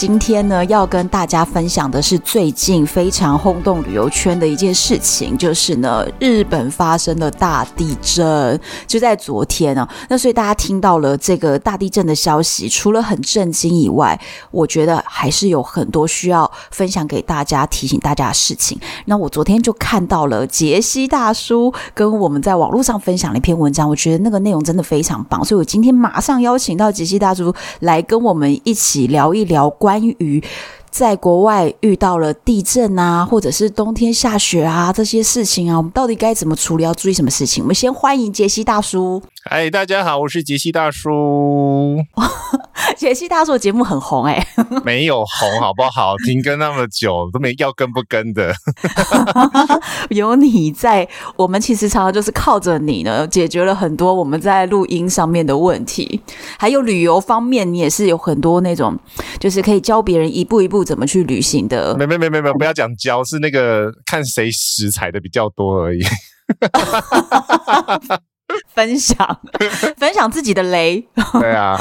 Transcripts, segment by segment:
今天呢，要跟大家分享的是最近非常轰动旅游圈的一件事情，就是呢，日本发生了大地震，就在昨天啊。那所以大家听到了这个大地震的消息，除了很震惊以外，我觉得还是有很多需要分享给大家、提醒大家的事情。那我昨天就看到了杰西大叔跟我们在网络上分享了一篇文章，我觉得那个内容真的非常棒，所以我今天马上邀请到杰西大叔来跟我们一起聊一聊关。关于在国外遇到了地震啊，或者是冬天下雪啊这些事情啊，我们到底该怎么处理？要注意什么事情？我们先欢迎杰西大叔。嗨，大家好，我是杰西大叔。杰西大叔的节目很红哎、欸，没有红好不好？停更那么久都没要跟不跟的。有你在，我们其实常常就是靠着你呢，解决了很多我们在录音上面的问题。还有旅游方面，你也是有很多那种，就是可以教别人一步一步怎么去旅行的。没没没没没，不要讲教，是那个看谁食材的比较多而已。分享 分享自己的雷，对啊，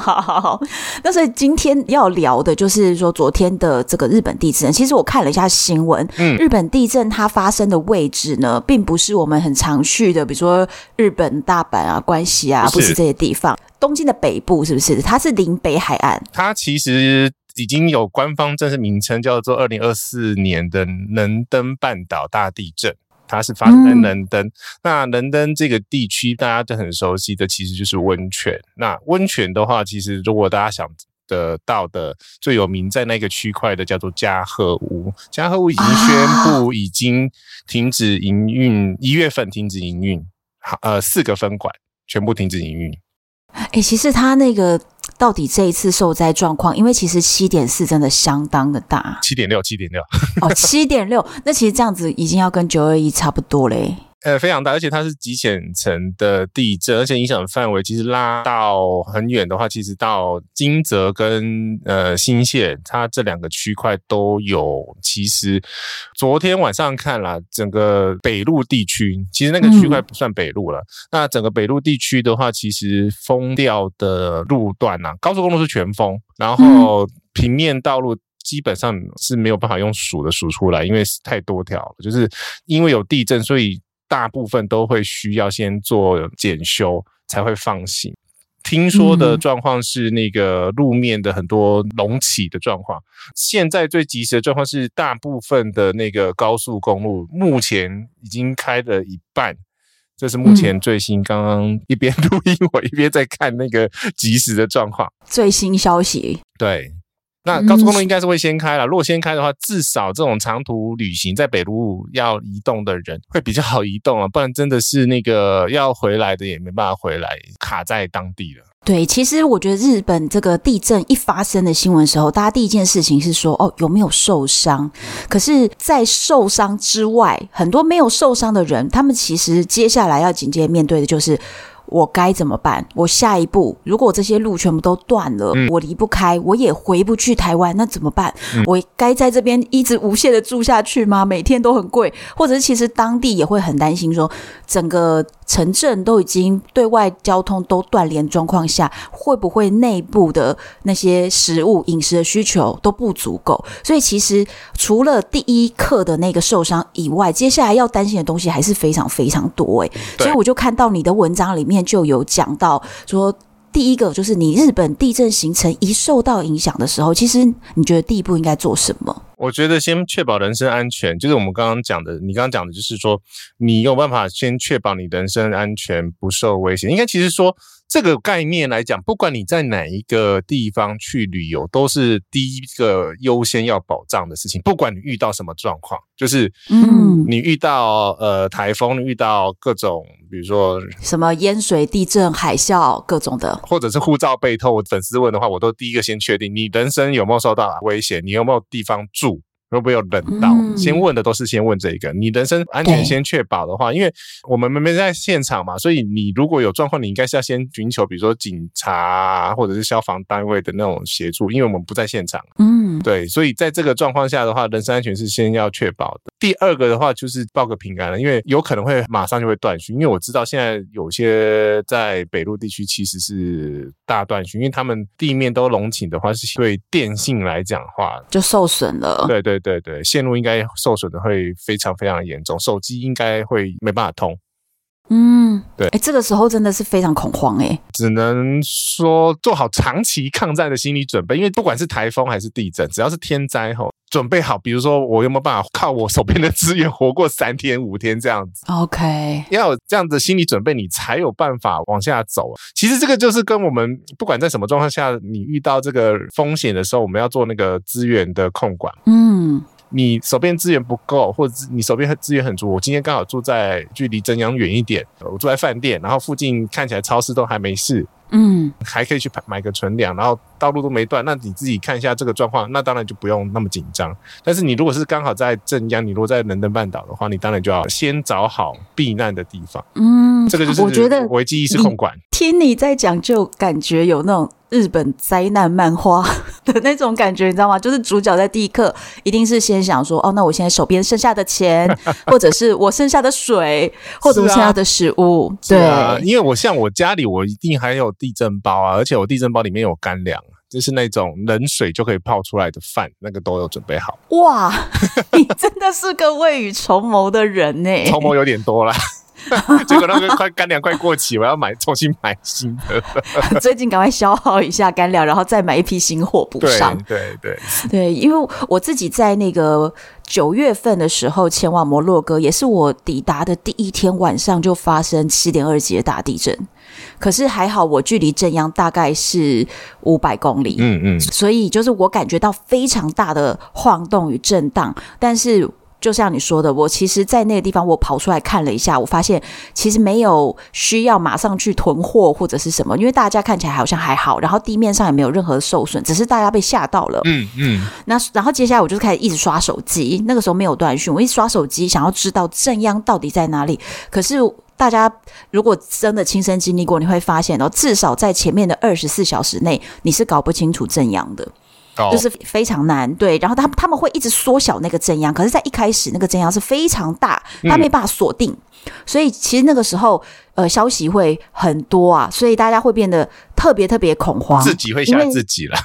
好好好。那所以今天要聊的就是说，昨天的这个日本地震。其实我看了一下新闻，嗯，日本地震它发生的位置呢，并不是我们很常去的，比如说日本大阪啊、关西啊，不是这些地方。东京的北部是不是？它是临北海岸。它其实已经有官方正式名称，叫做二零二四年的能登半岛大地震。它是发生在伦敦，嗯、那伦敦这个地区大家都很熟悉的，其实就是温泉。那温泉的话，其实如果大家想得到的最有名在那个区块的，叫做加贺屋。加贺屋已经宣布已经停止营运，一月份停止营运，好，呃，四个分馆全部停止营运。哎、欸，其实它那个。到底这一次受灾状况，因为其实七点四真的相当的大，七点六，七点六，哦，七点六，那其实这样子已经要跟九二一差不多嘞。呃，非常大，而且它是极浅层的地震，而且影响范围其实拉到很远的话，其实到金泽跟呃新泻，它这两个区块都有。其实昨天晚上看了整个北陆地区，其实那个区块不算北陆了。嗯、那整个北陆地区的话，其实封掉的路段呐、啊，高速公路是全封，然后平面道路基本上是没有办法用数的数出来，因为太多条了，就是因为有地震，所以。大部分都会需要先做检修才会放行。听说的状况是那个路面的很多隆起的状况。现在最及时的状况是，大部分的那个高速公路目前已经开了一半。这是目前最新，刚刚一边录音我一边在看那个及时的状况。最新消息，对。那高速公路应该是会先开了，如果先开的话，至少这种长途旅行在北路要移动的人会比较好移动啊，不然真的是那个要回来的也没办法回来，卡在当地了。对，其实我觉得日本这个地震一发生的新闻时候，大家第一件事情是说，哦，有没有受伤？可是，在受伤之外，很多没有受伤的人，他们其实接下来要紧接面对的就是。我该怎么办？我下一步，如果这些路全部都断了，嗯、我离不开，我也回不去台湾，那怎么办？嗯、我该在这边一直无限的住下去吗？每天都很贵，或者是其实当地也会很担心说，说整个城镇都已经对外交通都断联状况下，会不会内部的那些食物、饮食的需求都不足够？所以其实除了第一课的那个受伤以外，接下来要担心的东西还是非常非常多诶。所以我就看到你的文章里面。就有讲到说，第一个就是你日本地震形成一受到影响的时候，其实你觉得第一步应该做什么？我觉得先确保人身安全，就是我们刚刚讲的。你刚刚讲的就是说，你有办法先确保你人身安全不受威胁。应该其实说这个概念来讲，不管你在哪一个地方去旅游，都是第一个优先要保障的事情。不管你遇到什么状况，就是嗯，你遇到呃台风，遇到各种比如说什么淹水、地震、海啸各种的，或者是护照被偷，我粉丝问的话，我都第一个先确定你人生有没有受到威胁，你有没有地方住。会不会有冷到？嗯、先问的都是先问这一个。你人身安全先确保的话，因为我们没在现场嘛，所以你如果有状况，你应该是要先寻求，比如说警察或者是消防单位的那种协助，因为我们不在现场。嗯，对，所以在这个状况下的话，人身安全是先要确保的。第二个的话就是报个平安了，因为有可能会马上就会断讯，因为我知道现在有些在北陆地区其实是大断讯，因为他们地面都隆起的话，是对电信来讲的话就受损了。对对。对对对，线路应该受损的会非常非常严重，手机应该会没办法通。嗯，对，哎，这个时候真的是非常恐慌哎，只能说做好长期抗战的心理准备，因为不管是台风还是地震，只要是天灾后，准备好，比如说我有没有办法靠我手边的资源活过三天五天这样子？OK，要有这样的心理准备，你才有办法往下走。其实这个就是跟我们不管在什么状况下，你遇到这个风险的时候，我们要做那个资源的控管。嗯。你手边资源不够，或者你手边资源很足。我今天刚好住在距离正央远一点，我住在饭店，然后附近看起来超市都还没事，嗯，还可以去买买个存粮，然后道路都没断，那你自己看一下这个状况，那当然就不用那么紧张。但是你如果是刚好在镇江，你如果在伦敦半岛的话，你当然就要先找好避难的地方。嗯，这个就是我觉得危机意识控管。听你在讲，就感觉有那种。日本灾难漫画的那种感觉，你知道吗？就是主角在第一刻一定是先想说：“哦，那我现在手边剩下的钱，或者是我剩下的水，或者我剩下的食物。啊”对啊，因为我像我家里，我一定还有地震包啊，而且我地震包里面有干粮，就是那种冷水就可以泡出来的饭，那个都有准备好。哇，你真的是个未雨绸缪的人呢！绸缪有点多了。结果那个快干粮快过期，我要买重新买新的。最近赶快消耗一下干粮，然后再买一批新货补上。对对对，对，因为我自己在那个九月份的时候前往摩洛哥，也是我抵达的第一天晚上就发生七点二级的大地震。可是还好，我距离震央大概是五百公里。嗯嗯，所以就是我感觉到非常大的晃动与震荡，但是。就像你说的，我其实，在那个地方，我跑出来看了一下，我发现其实没有需要马上去囤货或者是什么，因为大家看起来好像还好，然后地面上也没有任何受损，只是大家被吓到了。嗯嗯。那然后接下来我就开始一直刷手机，那个时候没有断讯，我一刷手机想要知道正央到底在哪里。可是大家如果真的亲身经历过，你会发现哦，至少在前面的二十四小时内，你是搞不清楚正央的。就是非常难，对，然后他他们会一直缩小那个震央，可是，在一开始那个震央是非常大，他没办法锁定，嗯、所以其实那个时候，呃，消息会很多啊，所以大家会变得特别特别恐慌，自己会吓自己了。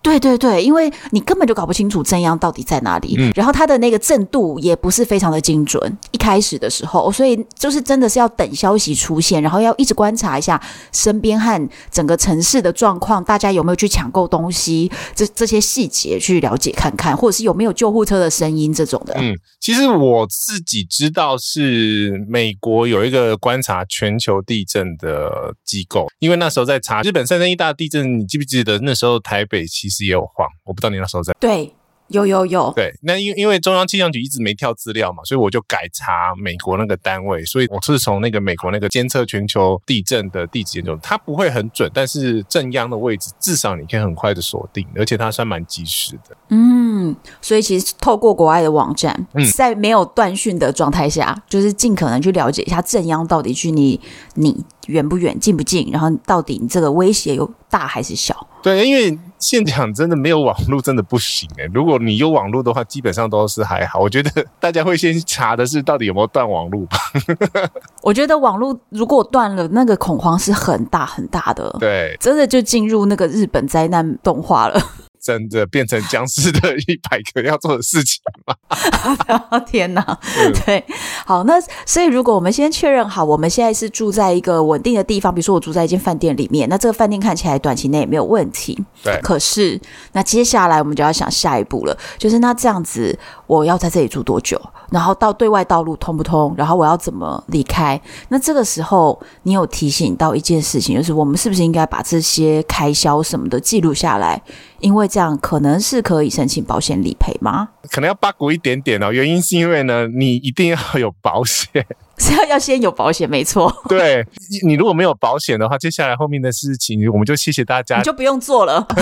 对对对，因为你根本就搞不清楚震央到底在哪里，嗯、然后它的那个震度也不是非常的精准，一开始的时候，所以就是真的是要等消息出现，然后要一直观察一下身边和整个城市的状况，大家有没有去抢购东西，这这些细节去了解看看，或者是有没有救护车的声音这种的。嗯，其实我自己知道是美国有一个观察全球地震的机构，因为那时候在查日本三三一大地震，你记不记得那时候台北其实。也有晃，我不知道你那时候在。对，有有有。对，那因因为中央气象局一直没跳资料嘛，所以我就改查美国那个单位，所以我是从那个美国那个监测全球地震的地址研究，它不会很准，但是震央的位置至少你可以很快的锁定，而且它算蛮及时的。嗯，所以其实透过国外的网站，嗯、在没有断讯的状态下，就是尽可能去了解一下震央到底距离你远不远、近不近，然后到底你这个威胁有大还是小？对，因为。现场真的没有网络，真的不行哎、欸！如果你有网络的话，基本上都是还好。我觉得大家会先查的是到底有没有断网络吧。我觉得网络如果断了，那个恐慌是很大很大的。对，真的就进入那个日本灾难动画了。真的变成僵尸的 一百个要做的事情吗？天哪！对，好，那所以如果我们先确认好，我们现在是住在一个稳定的地方，比如说我住在一间饭店里面，那这个饭店看起来短期内也没有问题。对，可是那接下来我们就要想下一步了，就是那这样子我要在这里住多久？然后到对外道路通不通？然后我要怎么离开？那这个时候你有提醒到一件事情，就是我们是不是应该把这些开销什么的记录下来？因为这样可能是可以申请保险理赔吗？可能要八股一点点哦。原因是因为呢，你一定要有保险，是要要先有保险，没错。对，你如果没有保险的话，接下来后面的事情我们就谢谢大家，你就不用做了。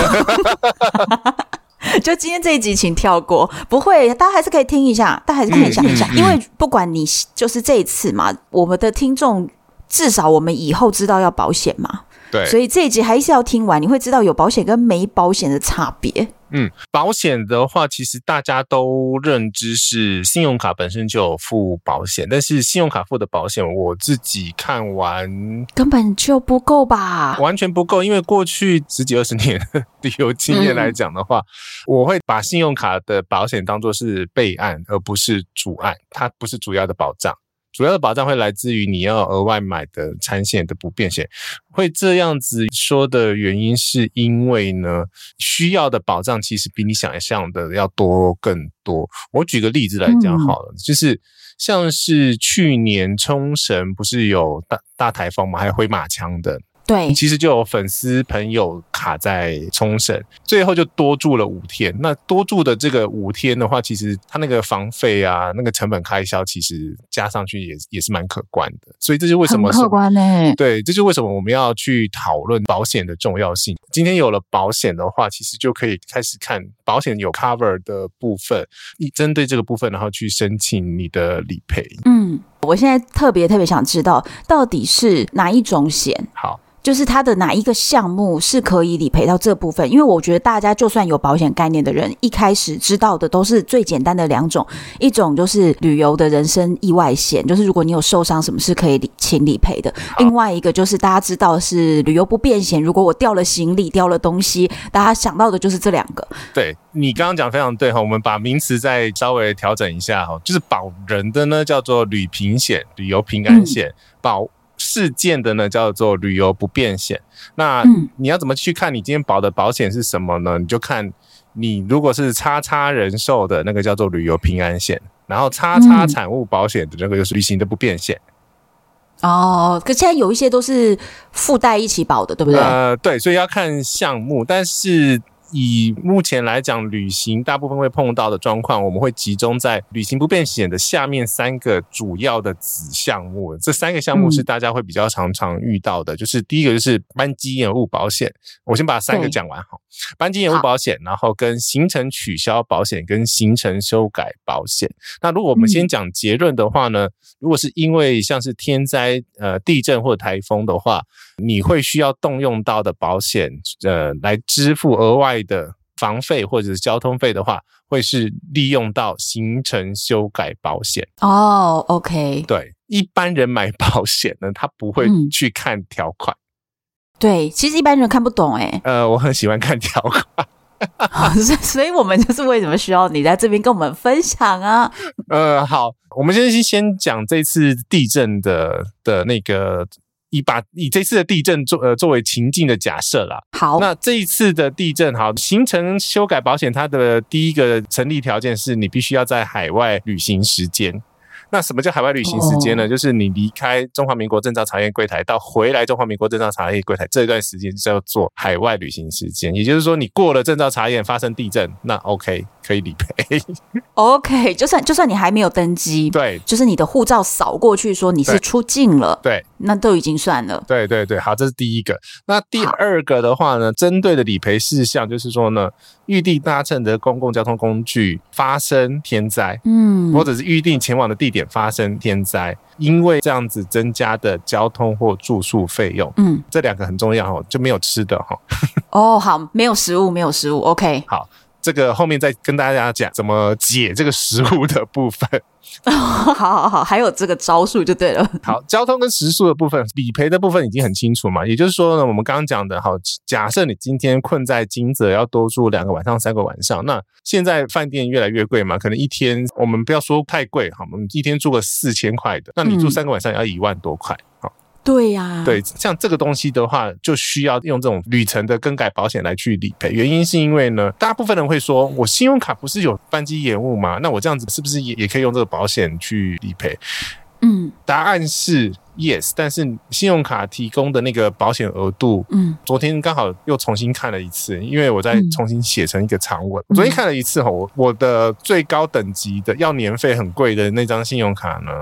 就今天这一集，请跳过。不会，大家还是可以听一下，大家还是可以想一下，因为不管你就是这一次嘛，我们的听众至少我们以后知道要保险嘛。对，所以这一集还是要听完，你会知道有保险跟没保险的差别。嗯，保险的话，其实大家都认知是信用卡本身就有付保险，但是信用卡付的保险，我自己看完根本就不够吧，完全不够。因为过去十几二十年 旅游经验来讲的话，嗯，我会把信用卡的保险当做是备案，而不是主案，它不是主要的保障。主要的保障会来自于你要额外买的产险的不便险，会这样子说的原因是因为呢，需要的保障其实比你想象的要多更多。我举个例子来讲好了，嗯、就是像是去年冲绳不是有大大台风嘛？还有回马枪的。对，其实就有粉丝朋友卡在冲绳，最后就多住了五天。那多住的这个五天的话，其实他那个房费啊，那个成本开销，其实加上去也也是蛮可观的。所以这是为什么很可观呢、欸？对，这就为什么我们要去讨论保险的重要性。今天有了保险的话，其实就可以开始看保险有 cover 的部分，你针对这个部分，然后去申请你的理赔。嗯，我现在特别特别想知道，到底是哪一种险？好。就是它的哪一个项目是可以理赔到这部分？因为我觉得大家就算有保险概念的人，一开始知道的都是最简单的两种，一种就是旅游的人身意外险，就是如果你有受伤，什么是可以理请理赔的；另外一个就是大家知道是旅游不便险，如果我掉了行李、掉了东西，大家想到的就是这两个。对，你刚刚讲非常对哈，我们把名词再稍微调整一下哈，就是保人的呢叫做旅平险、旅游平安险，保。事件的呢叫做旅游不便险，那你要怎么去看你今天保的保险是什么呢？你就看你如果是叉叉人寿的那个叫做旅游平安险，然后叉叉产物保险的那个就是旅行的不便险。哦，可现在有一些都是附带一起保的，对不对？呃，对，所以要看项目，但是。以目前来讲，旅行大部分会碰到的状况，我们会集中在旅行不便险的下面三个主要的子项目。这三个项目是大家会比较常常遇到的，嗯、就是第一个就是班机延误保险。我先把三个讲完哈，班机延误保险，然后跟行程取消保险跟行程修改保险。那如果我们先讲结论的话呢，如果是因为像是天灾、呃地震或台风的话，你会需要动用到的保险，呃来支付额外。的房费或者是交通费的话，会是利用到行程修改保险哦。Oh, OK，对，一般人买保险呢，他不会去看条款。嗯。对，其实一般人看不懂哎。呃，我很喜欢看条款，所以我们就是为什么需要你在这边跟我们分享啊？呃，好，我们先先讲这次地震的的那个。以把以这次的地震作呃作为情境的假设啦。好，那这一次的地震，好，形成修改保险，它的第一个成立条件是你必须要在海外旅行时间。那什么叫海外旅行时间呢？Oh. 就是你离开中华民国证照查验柜台到回来中华民国证照查验柜台这段时间叫做海外旅行时间。也就是说，你过了证照查验，发生地震，那 OK 可以理赔。OK，就算就算你还没有登机，对，就是你的护照扫过去说你是出境了，对，那都已经算了。对对对，好，这是第一个。那第二个的话呢，针对的理赔事项就是说呢，预定搭乘的公共交通工具发生天灾，嗯，或者是预定前往的地点发生天灾，因为这样子增加的交通或住宿费用，嗯，这两个很重要哦，就没有吃的哈。哦，好，没有食物，没有食物，OK。好，这个后面再跟大家讲怎么解这个食物的部分。好好好，还有这个招数就对了。好，交通跟食宿的部分，理赔的部分已经很清楚嘛。也就是说呢，我们刚刚讲的，好，假设你今天困在金泽要多住两个晚上、三个晚上，那现在饭店越来越贵嘛，可能一天我们不要说太贵，好，我们一天住个四千块的，那你住三个晚上也要一万多块，好。对呀、啊，对，像这个东西的话，就需要用这种旅程的更改保险来去理赔。原因是因为呢，大部分人会说，我信用卡不是有班机延误吗？那我这样子是不是也也可以用这个保险去理赔？嗯，答案是 yes，但是信用卡提供的那个保险额度，嗯，昨天刚好又重新看了一次，因为我在重新写成一个长文。嗯、昨天看了一次吼，我的最高等级的要年费很贵的那张信用卡呢，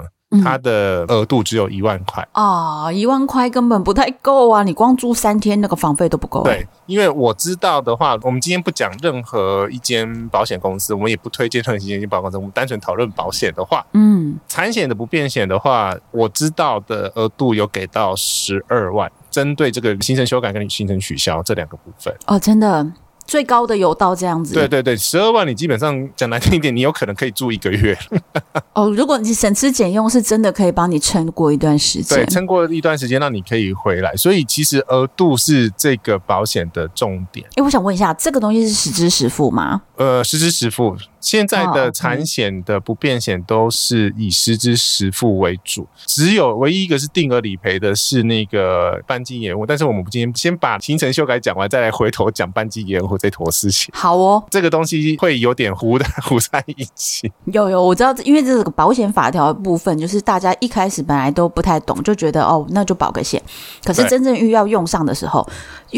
它的额度只有一万块啊，一万块根本不太够啊！你光住三天那个房费都不够。对，因为我知道的话，我们今天不讲任何一间保险公司，我们也不推荐任何一间保险公司，我们单纯讨论保险的话，嗯，产险的不变险的话，我知道的额度有给到十二万，针对这个行程修改跟行程取消这两个部分。哦，真的。最高的有到这样子，对对对，十二万你基本上讲难听一点，你有可能可以住一个月。哦，如果你省吃俭用，是真的可以帮你撑过一段时间。对，撑过一段时间，让你可以回来。所以其实额度是这个保险的重点。哎，我想问一下，这个东西是实支实付吗？呃，实支实付。现在的产险的不变险都是以实支实付为主，只有唯一一个是定额理赔的是那个班机延误。但是我们今天先把行程修改讲完，再来回头讲班机延误这坨事情。好哦，这个东西会有点糊的糊在一起。有有，我知道，因为这个保险法条的部分，就是大家一开始本来都不太懂，就觉得哦，那就保个险。可是真正遇要用上的时候，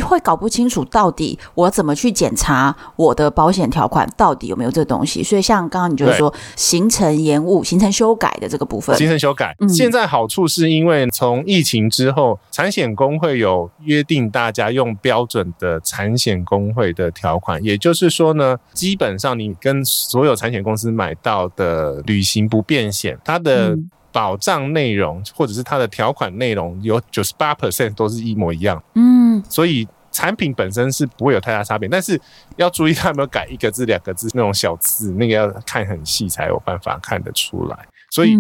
会搞不清楚到底我怎么去检查我的保险条款到底有没有这个东西。所以，像刚刚你就是说行程延误、行程修改的这个部分，行程修改，嗯、现在好处是因为从疫情之后，产险工会有约定大家用标准的产险工会的条款，也就是说呢，基本上你跟所有产险公司买到的旅行不便险，它的保障内容或者是它的条款内容有九十八 percent 都是一模一样，嗯，所以。产品本身是不会有太大差别，但是要注意它有没有改一个字、两个字那种小字，那个要看很细才有办法看得出来。所以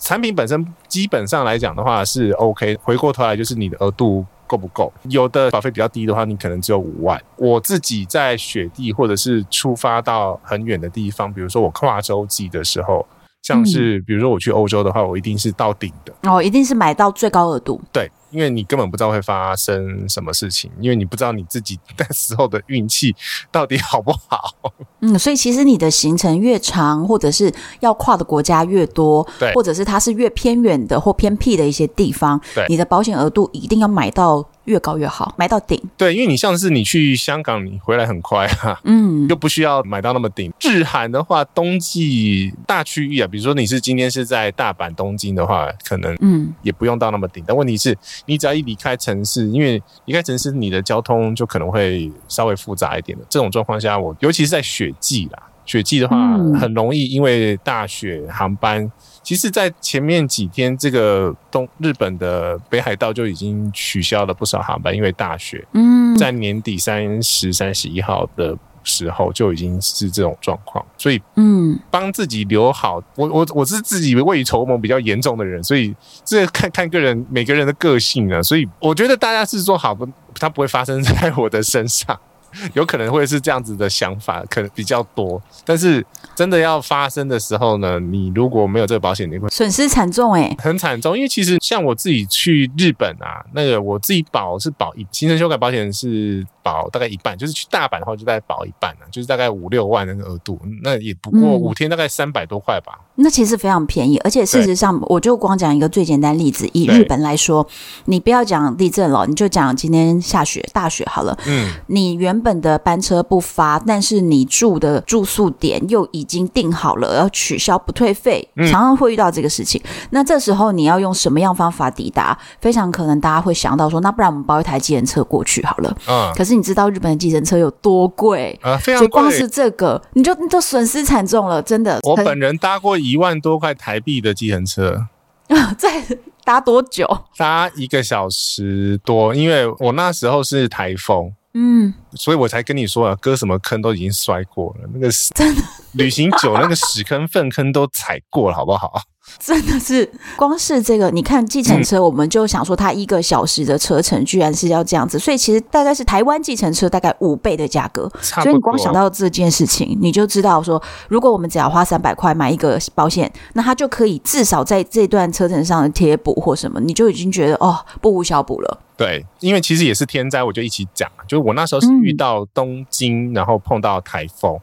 产品本身基本上来讲的话是 OK。回过头来就是你的额度够不够？有的保费比较低的话，你可能只有五万。我自己在雪地或者是出发到很远的地方，比如说我跨洲际的时候。像是比如说我去欧洲的话，我一定是到顶的哦，一定是买到最高额度。对，因为你根本不知道会发生什么事情，因为你不知道你自己那时候的运气到底好不好。嗯，所以其实你的行程越长，或者是要跨的国家越多，对，或者是它是越偏远的或偏僻的一些地方，对，你的保险额度一定要买到。越高越好，买到顶。对，因为你像是你去香港，你回来很快哈、啊，嗯，就不需要买到那么顶。日韩的话，冬季大区域啊，比如说你是今天是在大阪、东京的话，可能嗯也不用到那么顶。但问题是，你只要一离开城市，因为离开城市，你的交通就可能会稍微复杂一点的。这种状况下，我尤其是在雪季啦，雪季的话很容易因为大雪航班。其实，在前面几天，这个东日本的北海道就已经取消了不少航班，因为大雪。嗯，在年底三十、三十一号的时候就已经是这种状况，所以，嗯，帮自己留好。我我我是自己未雨绸缪比较严重的人，所以这看看个人每个人的个性啊。所以我觉得大家是说好不，它不会发生在我的身上。有可能会是这样子的想法，可能比较多。但是真的要发生的时候呢，你如果没有这个保险，你会损失惨重哎、欸，很惨重。因为其实像我自己去日本啊，那个我自己保是保一行程修改保险是保大概一半，就是去大阪的话就大概保一半啊，就是大概五六万那个额度，那也不过五天大概三百多块吧。嗯那其实非常便宜，而且事实上，我就光讲一个最简单例子，以日本来说，你不要讲地震了，你就讲今天下雪大雪好了。嗯，你原本的班车不发，但是你住的住宿点又已经订好了，要取消不退费，常常会遇到这个事情。那这时候你要用什么样方法抵达？非常可能大家会想到说，那不然我们包一台计程车过去好了。嗯，可是你知道日本的计程车有多贵啊？非常贵，光是这个你就你就损失惨重了，真的。我本人搭过一万多块台币的计程车，在搭多久？搭一个小时多，因为我那时候是台风，嗯，所以我才跟你说啊，割什么坑都已经摔过了，那个 真的旅行久，那个屎坑粪坑都踩过了，好不好？真的是，光是这个，你看计程车，我们就想说，它一个小时的车程居然是要这样子，所以其实大概是台湾计程车大概五倍的价格。所以你光想到这件事情，你就知道说，如果我们只要花三百块买一个保险，那它就可以至少在这段车程上的贴补或什么，你就已经觉得哦，不无小补了。对，因为其实也是天灾，我就一起讲，就是我那时候是遇到东京，然后碰到台风。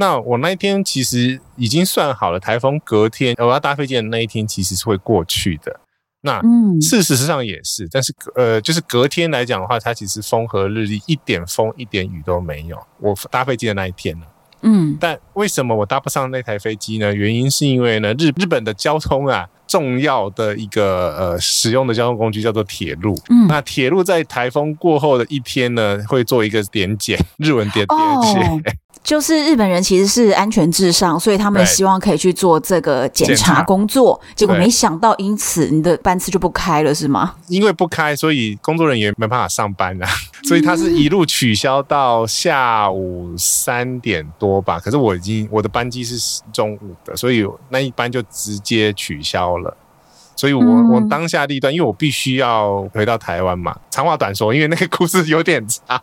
那我那一天其实已经算好了，台风隔天我要搭飞机的那一天其实是会过去的。那事实上也是，但是呃，就是隔天来讲的话，它其实风和日丽，一点风一点雨都没有。我搭飞机的那一天呢，嗯，但为什么我搭不上那台飞机呢？原因是因为呢，日日本的交通啊，重要的一个呃使用的交通工具叫做铁路。嗯，那铁路在台风过后的一天呢，会做一个点检，日文点点检。哦就是日本人其实是安全至上，所以他们希望可以去做这个检查工作。结果没想到，因此你的班次就不开了，是吗？因为不开，所以工作人员没办法上班啊。所以他是一路取消到下午三点多吧。可是我已经我的班机是中午的，所以那一班就直接取消了。所以我我当下立断，因为我必须要回到台湾嘛。长话短说，因为那个故事有点长。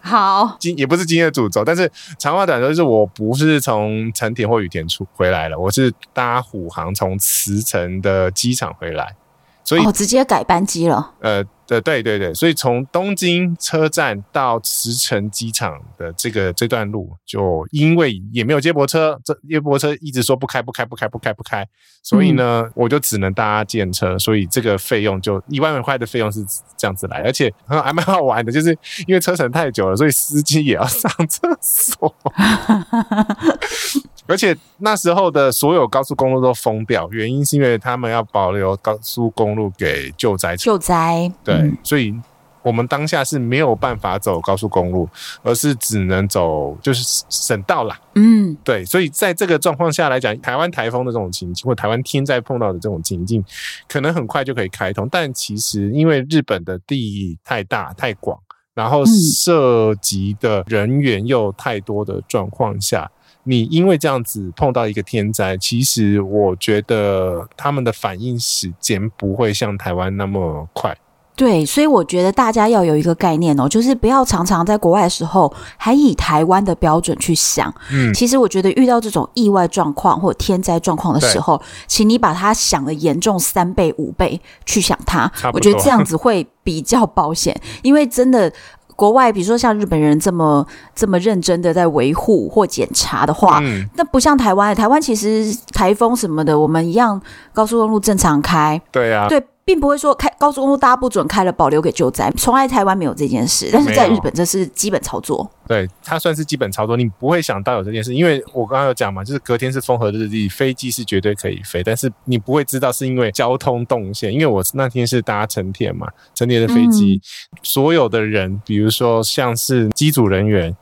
好，今也不是今天的主轴，但是长话短说，就是我不是从成田或羽田出回来了，我是搭虎航从茨城的机场回来，所以哦，直接改班机了。呃。对对对对，所以从东京车站到茨城机场的这个这段路，就因为也没有接驳车，这接驳车一直说不开不开不开不开不开，所以呢，嗯、我就只能搭电车，所以这个费用就一万块的费用是这样子来，而且还蛮好玩的，就是因为车程太久了，所以司机也要上厕所。而且那时候的所有高速公路都封掉，原因是因为他们要保留高速公路给救灾。救灾，对，嗯、所以我们当下是没有办法走高速公路，而是只能走就是省道啦。嗯，对，所以在这个状况下来讲，台湾台风的这种情境，或台湾天灾碰到的这种情境，可能很快就可以开通。但其实因为日本的地太大太广，然后涉及的人员又太多的状况下。你因为这样子碰到一个天灾，其实我觉得他们的反应时间不会像台湾那么快。对，所以我觉得大家要有一个概念哦，就是不要常常在国外的时候还以台湾的标准去想。嗯，其实我觉得遇到这种意外状况或天灾状况的时候，请你把它想的严重三倍五倍去想它，我觉得这样子会比较保险，因为真的。国外，比如说像日本人这么这么认真的在维护或检查的话，嗯，那不像台湾。台湾其实台风什么的，我们一样高速公路正常开。对啊，对。并不会说开高速公路大家不准开了，保留给救灾。从来台湾没有这件事，但是在日本这是基本操作。对，它算是基本操作，你不会想到有这件事，因为我刚刚有讲嘛，就是隔天是风和日丽，飞机是绝对可以飞，但是你不会知道是因为交通动线。因为我那天是搭成田嘛，成田的飞机，嗯、所有的人，比如说像是机组人员。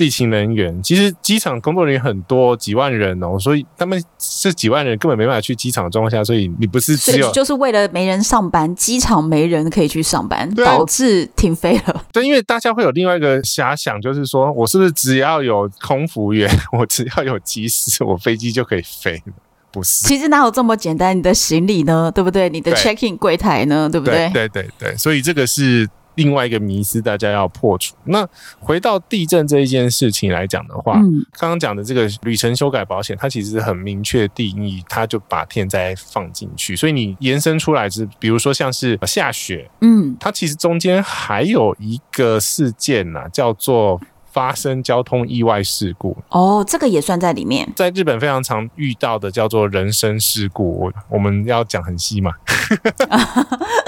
地勤人员，其实机场工作人员很多，几万人哦，所以他们是几万人根本没办法去机场的状况下，所以你不是只有就是为了没人上班，机场没人可以去上班，对导致停飞了。对，因为大家会有另外一个遐想，就是说我是不是只要有空服员，我只要有机师，我飞机就可以飞？不是，其实哪有这么简单？你的行李呢？对不对？你的 check-in 柜台呢？对不对？对对对，所以这个是。另外一个迷思，大家要破除。那回到地震这一件事情来讲的话，嗯，刚刚讲的这个旅程修改保险，它其实很明确定义，它就把天灾放进去。所以你延伸出来是，比如说像是下雪，嗯，它其实中间还有一个事件呢，叫做发生交通意外事故。哦，这个也算在里面。在日本非常常遇到的叫做人身事故，我我们要讲很细嘛。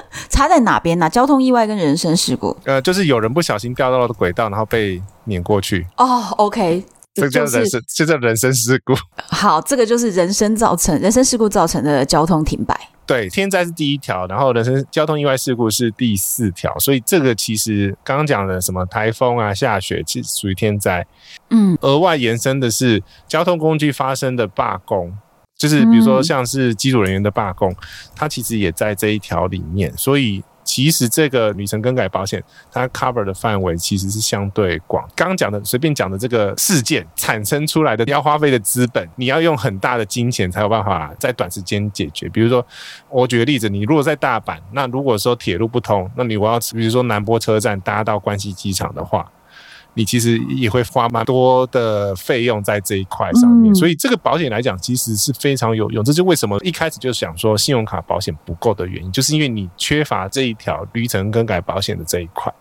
差在哪边呢、啊？交通意外跟人身事故？呃，就是有人不小心掉到了轨道，然后被碾过去。哦，OK，这叫人生，这叫人身事故。好，这个就是人身造成人身事故造成的交通停摆。对，天灾是第一条，然后人身交通意外事故是第四条，所以这个其实刚刚讲的什么台风啊、下雪，其实属于天灾。嗯，额外延伸的是交通工具发生的罢工。就是比如说，像是机组人员的罢工，它其实也在这一条里面。所以，其实这个旅程更改保险它 cover 的范围其实是相对广。刚刚讲的随便讲的这个事件产生出来的要花费的资本，你要用很大的金钱才有办法在短时间解决。比如说，我举个例子，你如果在大阪，那如果说铁路不通，那你我要比如说南波车站搭到关西机场的话。你其实也会花蛮多的费用在这一块上面，所以这个保险来讲，其实是非常有用。这就为什么一开始就想说信用卡保险不够的原因，就是因为你缺乏这一条旅程更改保险的这一块。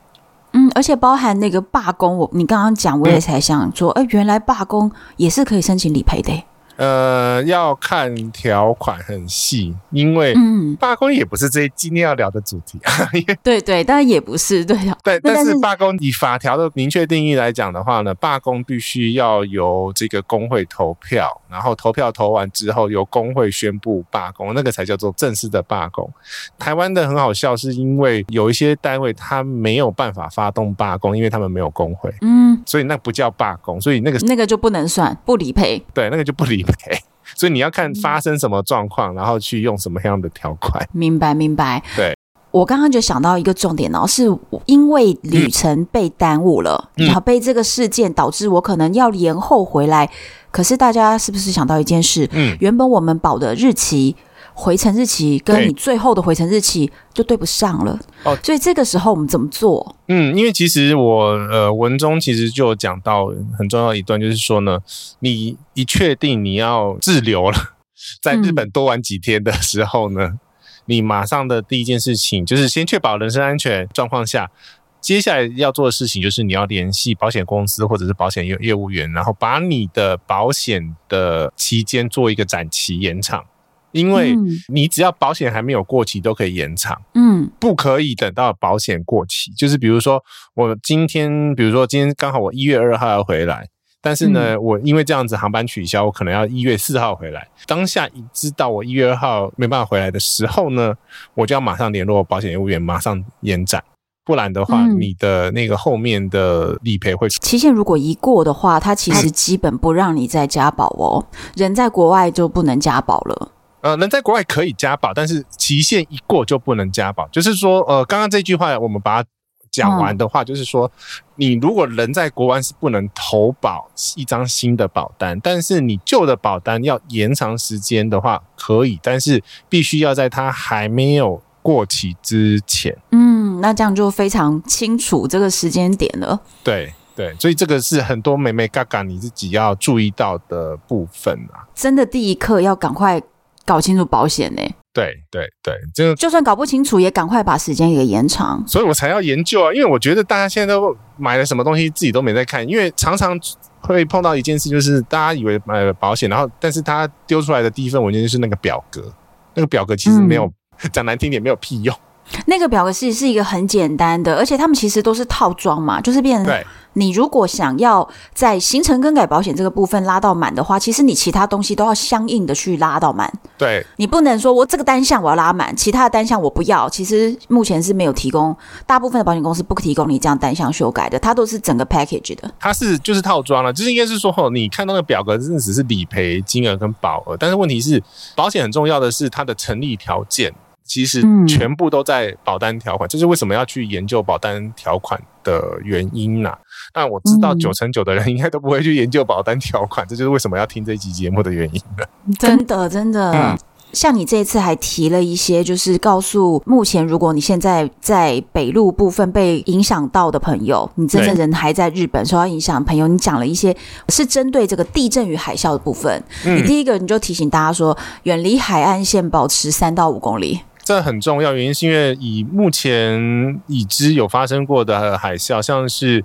嗯，而且包含那个罢工，我你刚刚讲，我也才想说，哎，原来罢工也是可以申请理赔的。呃，要看条款很细，因为罢工也不是这今天要聊的主题。嗯、对对，但也不是对对，但是罢工以法条的明确定义来讲的话呢，罢工必须要由这个工会投票，然后投票投完之后由工会宣布罢工，那个才叫做正式的罢工。台湾的很好笑，是因为有一些单位他没有办法发动罢工，因为他们没有工会，嗯，所以那不叫罢工，所以那个那个就不能算不理赔，对，那个就不理赔。所以你要看发生什么状况，然后去用什么样的条款。明白，明白。对，我刚刚就想到一个重点哦，是因为旅程被耽误了，嗯、然后被这个事件导致我可能要延后回来。可是大家是不是想到一件事？嗯，原本我们保的日期。回程日期跟你最后的回程日期就对不上了哦，所以这个时候我们怎么做？嗯，因为其实我呃文中其实就有讲到很重要一段，就是说呢，你一确定你要滞留了，在日本多玩几天的时候呢，嗯、你马上的第一件事情就是先确保人身安全状况下，接下来要做的事情就是你要联系保险公司或者是保险业业务员，然后把你的保险的期间做一个展期延长。因为你只要保险还没有过期，都可以延长。嗯，不可以等到保险过期。就是比如说，我今天，比如说今天刚好我一月二号要回来，但是呢，我因为这样子航班取消，我可能要一月四号回来。当下一知道我一月二号没办法回来的时候呢，我就要马上联络保险业务员，马上延展。不然的话，你的那个后面的理赔会期限如果一过的话，它其实基本不让你再加保哦。人在国外就不能加保了。呃，人在国外可以加保，但是期限一过就不能加保。就是说，呃，刚刚这句话我们把它讲完的话，就是说，你如果人在国外是不能投保一张新的保单，但是你旧的保单要延长时间的话，可以，但是必须要在它还没有过期之前。嗯，那这样就非常清楚这个时间点了。对对，所以这个是很多眉眉嘎嘎你自己要注意到的部分啊。真的，第一课要赶快。搞清楚保险呢？对对对，就就算搞不清楚，也赶快把时间给延长。所以我才要研究啊，因为我觉得大家现在都买了什么东西，自己都没在看。因为常常会碰到一件事，就是大家以为买了保险，然后但是他丢出来的第一份文件就是那个表格，那个表格其实没有讲、嗯、难听点，没有屁用。那个表格其实是一个很简单的，而且他们其实都是套装嘛，就是变成。你如果想要在行程更改保险这个部分拉到满的话，其实你其他东西都要相应的去拉到满。对，你不能说我这个单项我要拉满，其他的单项我不要。其实目前是没有提供，大部分的保险公司不提供你这样单项修改的，它都是整个 package 的。它是就是套装了，就是应该是说，你看到那个表格真的只是理赔金额跟保额，但是问题是保险很重要的是它的成立条件。其实全部都在保单条款，这是为什么要去研究保单条款的原因呐？但我知道九成九的人应该都不会去研究保单条款，这就是为什么要听这一集节目的原因了。真的，真的。像你这一次还提了一些，就是告诉目前如果你现在在北陆部分被影响到的朋友，你真正人还在日本受到影响的朋友，你讲了一些是针对这个地震与海啸的部分。你第一个你就提醒大家说，远离海岸线保持三到五公里。这很重要，原因是因为以目前已知有发生过的海啸，像是。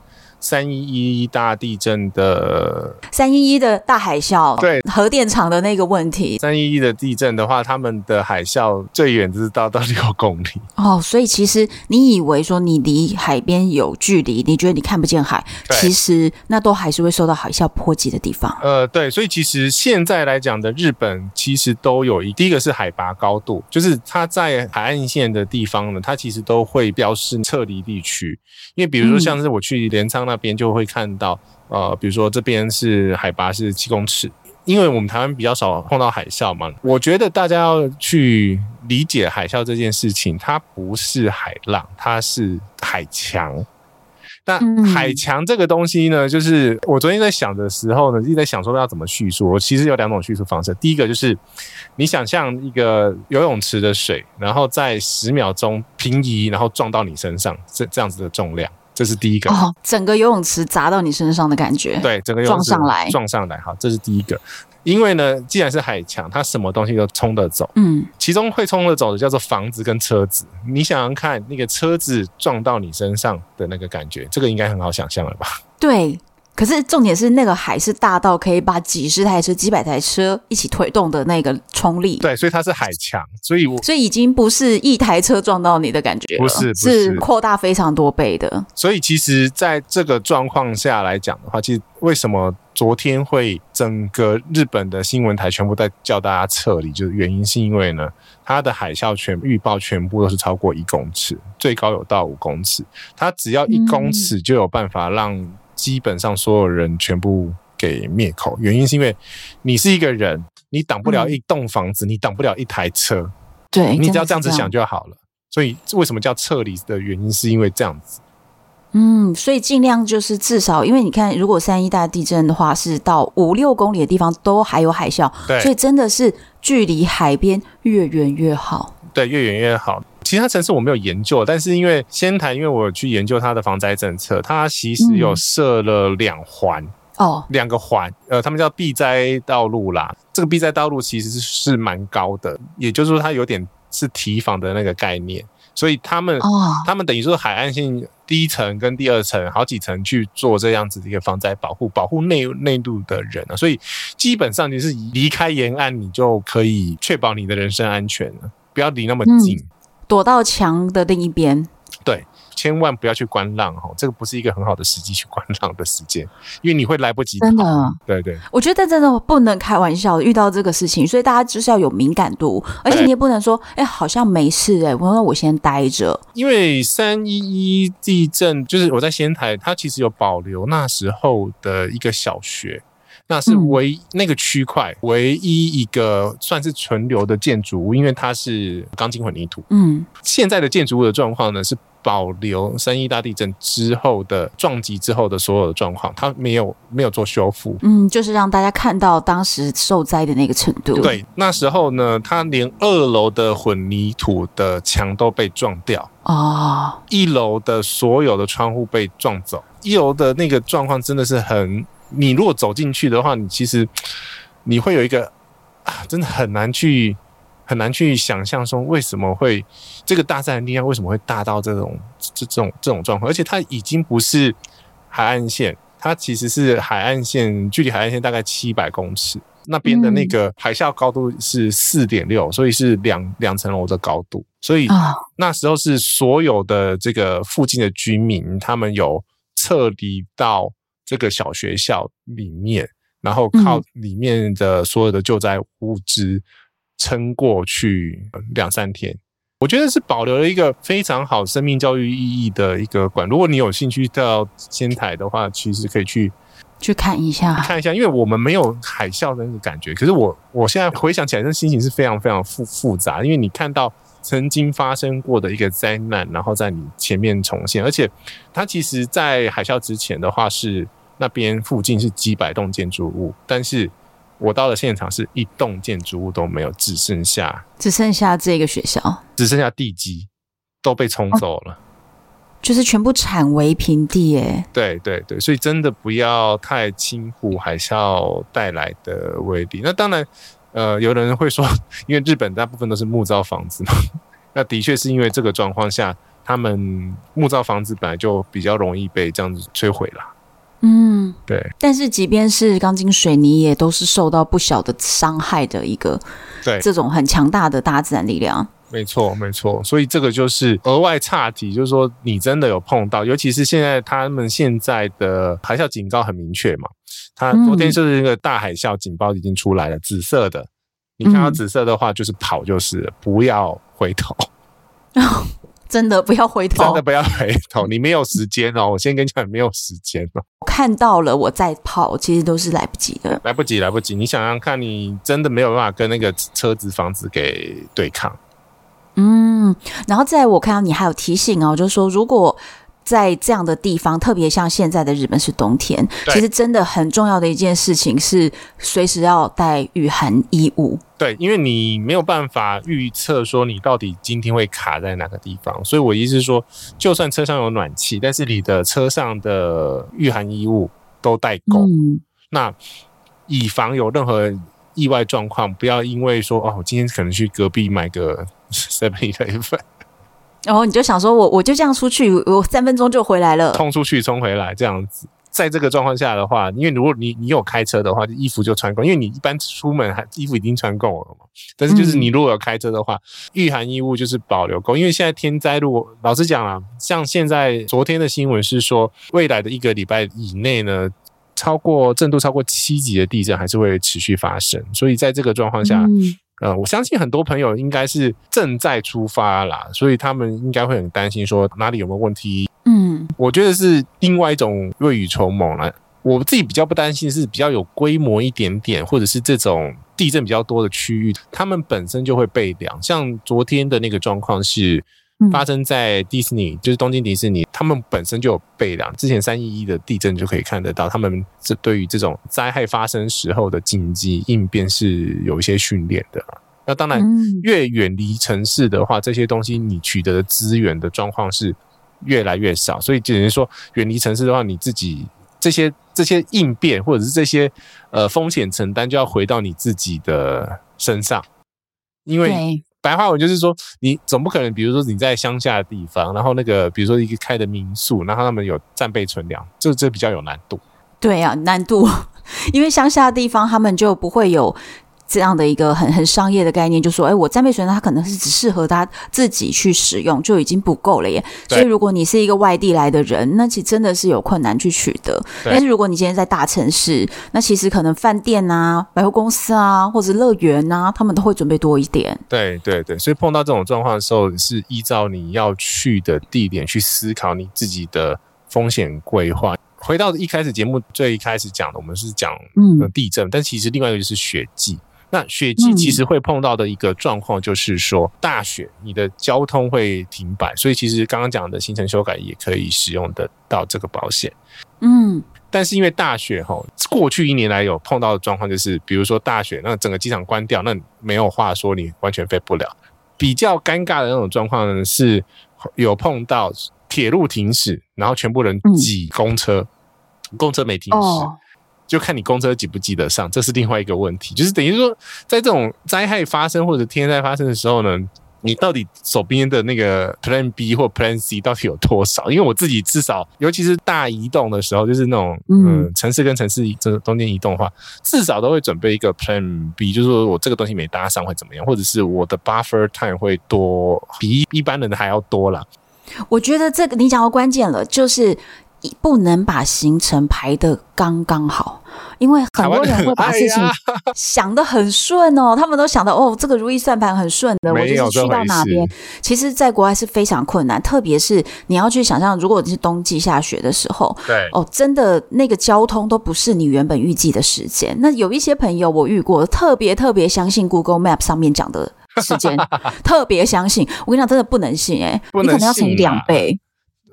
三一一大地震的三一一的大海啸，对核电厂的那个问题。三一一的地震的话，他们的海啸最远就是到到六公里哦。所以其实你以为说你离海边有距离，你觉得你看不见海，其实那都还是会受到海啸波及的地方。呃，对，所以其实现在来讲的日本，其实都有一第一个是海拔高度，就是它在海岸线的地方呢，它其实都会标示撤离地区。因为比如说像是我去镰仓那边就会看到，呃，比如说这边是海拔是七公尺，因为我们台湾比较少碰到海啸嘛，我觉得大家要去理解海啸这件事情，它不是海浪，它是海墙。那海墙这个东西呢，就是我昨天在想的时候呢，一直在想说要怎么叙述。我其实有两种叙述方式。第一个就是你想象一个游泳池的水，然后在十秒钟平移，然后撞到你身上，这这样子的重量，这是第一个。哦，整个游泳池砸到你身上的感觉。对，整个游泳池撞上来，撞上来。好，这是第一个。因为呢，既然是海墙，它什么东西都冲得走。嗯，其中会冲得走的叫做房子跟车子。你想想看，那个车子撞到你身上的那个感觉，这个应该很好想象了吧？对。可是重点是，那个海是大到可以把几十台车、几百台车一起推动的那个冲力。对，所以它是海墙，所以我所以已经不是一台车撞到你的感觉了，不是，不是，是扩大非常多倍的。所以其实在这个状况下来讲的话，其实为什么昨天会整个日本的新闻台全部在叫大家撤离，就是原因是因为呢，它的海啸全预报全部都是超过一公尺，最高有到五公尺，它只要一公尺就有办法让。基本上所有人全部给灭口，原因是因为你是一个人，你挡不了一栋房子，嗯、你挡不了一台车，对，你只要这样子想就好了。所以为什么叫撤离的原因，是因为这样子。嗯，所以尽量就是至少，因为你看，如果三一大地震的话，是到五六公里的地方都还有海啸，对，所以真的是距离海边越远越好。对，越远越好。其他城市我没有研究，但是因为仙台，因为我去研究它的防灾政策，它其实有设了两环哦，两个环，呃，他们叫避灾道路啦。这个避灾道路其实是是蛮高的，也就是说它有点是提防的那个概念，所以他们哦，他们等于说海岸线第一层跟第二层好几层去做这样子的一个防灾保护，保护内内陆的人啊，所以基本上你是离开沿岸，你就可以确保你的人身安全了，不要离那么近。嗯躲到墙的另一边，对，千万不要去观浪哈，这个不是一个很好的时机去观浪的时间，因为你会来不及。真的，对对，我觉得真的不能开玩笑，遇到这个事情，所以大家就是要有敏感度，而且你也不能说，哎、好像没事哎、欸，我说我先待着。因为三一一地震，就是我在仙台，它其实有保留那时候的一个小学。那是唯一那个区块唯一一个算是存留的建筑物，因为它是钢筋混凝土。嗯，现在的建筑物的状况呢，是保留三一大地震之后的撞击之后的所有的状况，它没有没有做修复。嗯，就是让大家看到当时受灾的那个程度。对，那时候呢，它连二楼的混凝土的墙都被撞掉哦，一楼的所有的窗户被撞走，一楼的那个状况真的是很。你如果走进去的话，你其实你会有一个啊，真的很难去很难去想象说为什么会这个大自然力量为什么会大到这种这这种这种状况，而且它已经不是海岸线，它其实是海岸线距离海岸线大概七百公尺，那边的那个海啸高度是四点六，所以是两两层楼的高度，所以那时候是所有的这个附近的居民他们有撤离到。这个小学校里面，然后靠里面的所有的救灾物资撑过去两三天，我觉得是保留了一个非常好生命教育意义的一个馆。如果你有兴趣到仙台的话，其实可以去去看一下，看一下，因为我们没有海啸的那个感觉。可是我我现在回想起来，那心情是非常非常复复杂，因为你看到。曾经发生过的一个灾难，然后在你前面重现，而且它其实，在海啸之前的话，是那边附近是几百栋建筑物，但是我到了现场，是一栋建筑物都没有，只剩下只剩下这个学校，只剩下地基都被冲走了，哦，就是全部铲为平地，耶。对对对，所以真的不要太轻忽海啸带来的威力。那当然。呃，有的人会说，因为日本大部分都是木造房子嘛，那的确是因为这个状况下，他们木造房子本来就比较容易被这样子摧毁了。嗯，对。但是即便是钢筋水泥，也都是受到不小的伤害的一个，对，这种很强大的大自然力量。没错，没错。所以这个就是额外差题，就是说你真的有碰到，尤其是现在他们现在的海啸警告很明确嘛。他昨天就是那个大海啸警报已经出来了，紫色的。你看到紫色的话，就是跑就是了，不要回头。真的不要回头，真的不要回头，你没有时间哦。我先跟你讲，没有时间哦。我看到了，我再跑，其实都是来不及的。来不及，来不及。你想想看，你真的没有办法跟那个车子、房子给对抗。嗯，然后在我看到你还有提醒哦，就是说如果。在这样的地方，特别像现在的日本是冬天，其实真的很重要的一件事情是随时要带御寒衣物。对，因为你没有办法预测说你到底今天会卡在哪个地方，所以我意思是说，就算车上有暖气，但是你的车上的御寒衣物都带够，嗯，那以防有任何意外状况，不要因为说哦，我今天可能去隔壁买个 Seven Eleven。然后你就想说我，我我就这样出去，我三分钟就回来了，冲出去，冲回来，这样子。在这个状况下的话，因为如果你你有开车的话，衣服就穿够，因为你一般出门还衣服已经穿够了嘛。但是就是你如果有开车的话，御寒衣物就是保留够，因为现在天灾，如果老实讲啊，像现在昨天的新闻是说，未来的一个礼拜以内呢，超过震度超过七级的地震还是会持续发生，所以在这个状况下。嗯呃，我相信很多朋友应该是正在出发啦，所以他们应该会很担心说哪里有没有问题。嗯，我觉得是另外一种未雨绸缪了。我自己比较不担心是比较有规模一点点，或者是这种地震比较多的区域，他们本身就会备粮。像昨天的那个状况是。发生在迪士尼，就是东京迪士尼，他们本身就有备粮。之前三一一的地震就可以看得到，他们这对于这种灾害发生时候的紧急应变是有一些训练的。那当然，越远离城市的话，这些东西你取得的资源的状况是越来越少。所以，只能说远离城市的话，你自己这些这些应变或者是这些呃风险承担，就要回到你自己的身上，因为。白话文就是说，你总不可能，比如说你在乡下的地方，然后那个，比如说一个开的民宿，然后他们有战备存粮，这这比较有难度。对啊，难度，因为乡下的地方他们就不会有。这样的一个很很商业的概念，就说，哎，我战备存它可能是只适合他自己去使用，就已经不够了耶。所以，如果你是一个外地来的人，那其实真的是有困难去取得。但是，如果你今天在大城市，那其实可能饭店啊、百货公司啊，或者乐园啊，他们都会准备多一点。对对对，所以碰到这种状况的时候，是依照你要去的地点去思考你自己的风险规划。回到一开始节目最一开始讲的，我们是讲嗯地震，嗯，但其实另外一个就是雪季。那雪季其实会碰到的一个状况就是说，大雪你的交通会停摆，所以其实刚刚讲的行程修改也可以使用得到这个保险。嗯，但是因为大雪哈，过去一年来有碰到的状况就是，比如说大雪，那整个机场关掉，那没有话说，你完全飞不了。比较尴尬的那种状况呢，是有碰到铁路停驶，然后全部人挤公车，公车没停驶。就看你公车挤不挤得上，这是另外一个问题。就是等于说，在这种灾害发生或者天灾发生的时候呢，你到底手边的那个 Plan B 或 Plan C 到底有多少？因为我自己至少，尤其是大移动的时候，就是那种嗯、呃，城市跟城市这中间移动的话，至少都会准备一个 Plan B，就是说我这个东西没搭上会怎么样，或者是我的 Buffer Time 会多，比一般人的还要多啦。我觉得这个你讲到关键了，就是。不能把行程排得刚刚好，因为很多人会把事情想得很顺哦，他们都想到哦，这个如意算盘很顺的，我就是去到哪边。其实，在国外是非常困难，特别是你要去想象，如果你是冬季下雪的时候，对哦，真的那个交通都不是你原本预计的时间。那有一些朋友我遇过，特别特别相信 Google Map 上面讲的时间，特别相信。我跟你讲，真的不能信哎，你可能要乘两倍。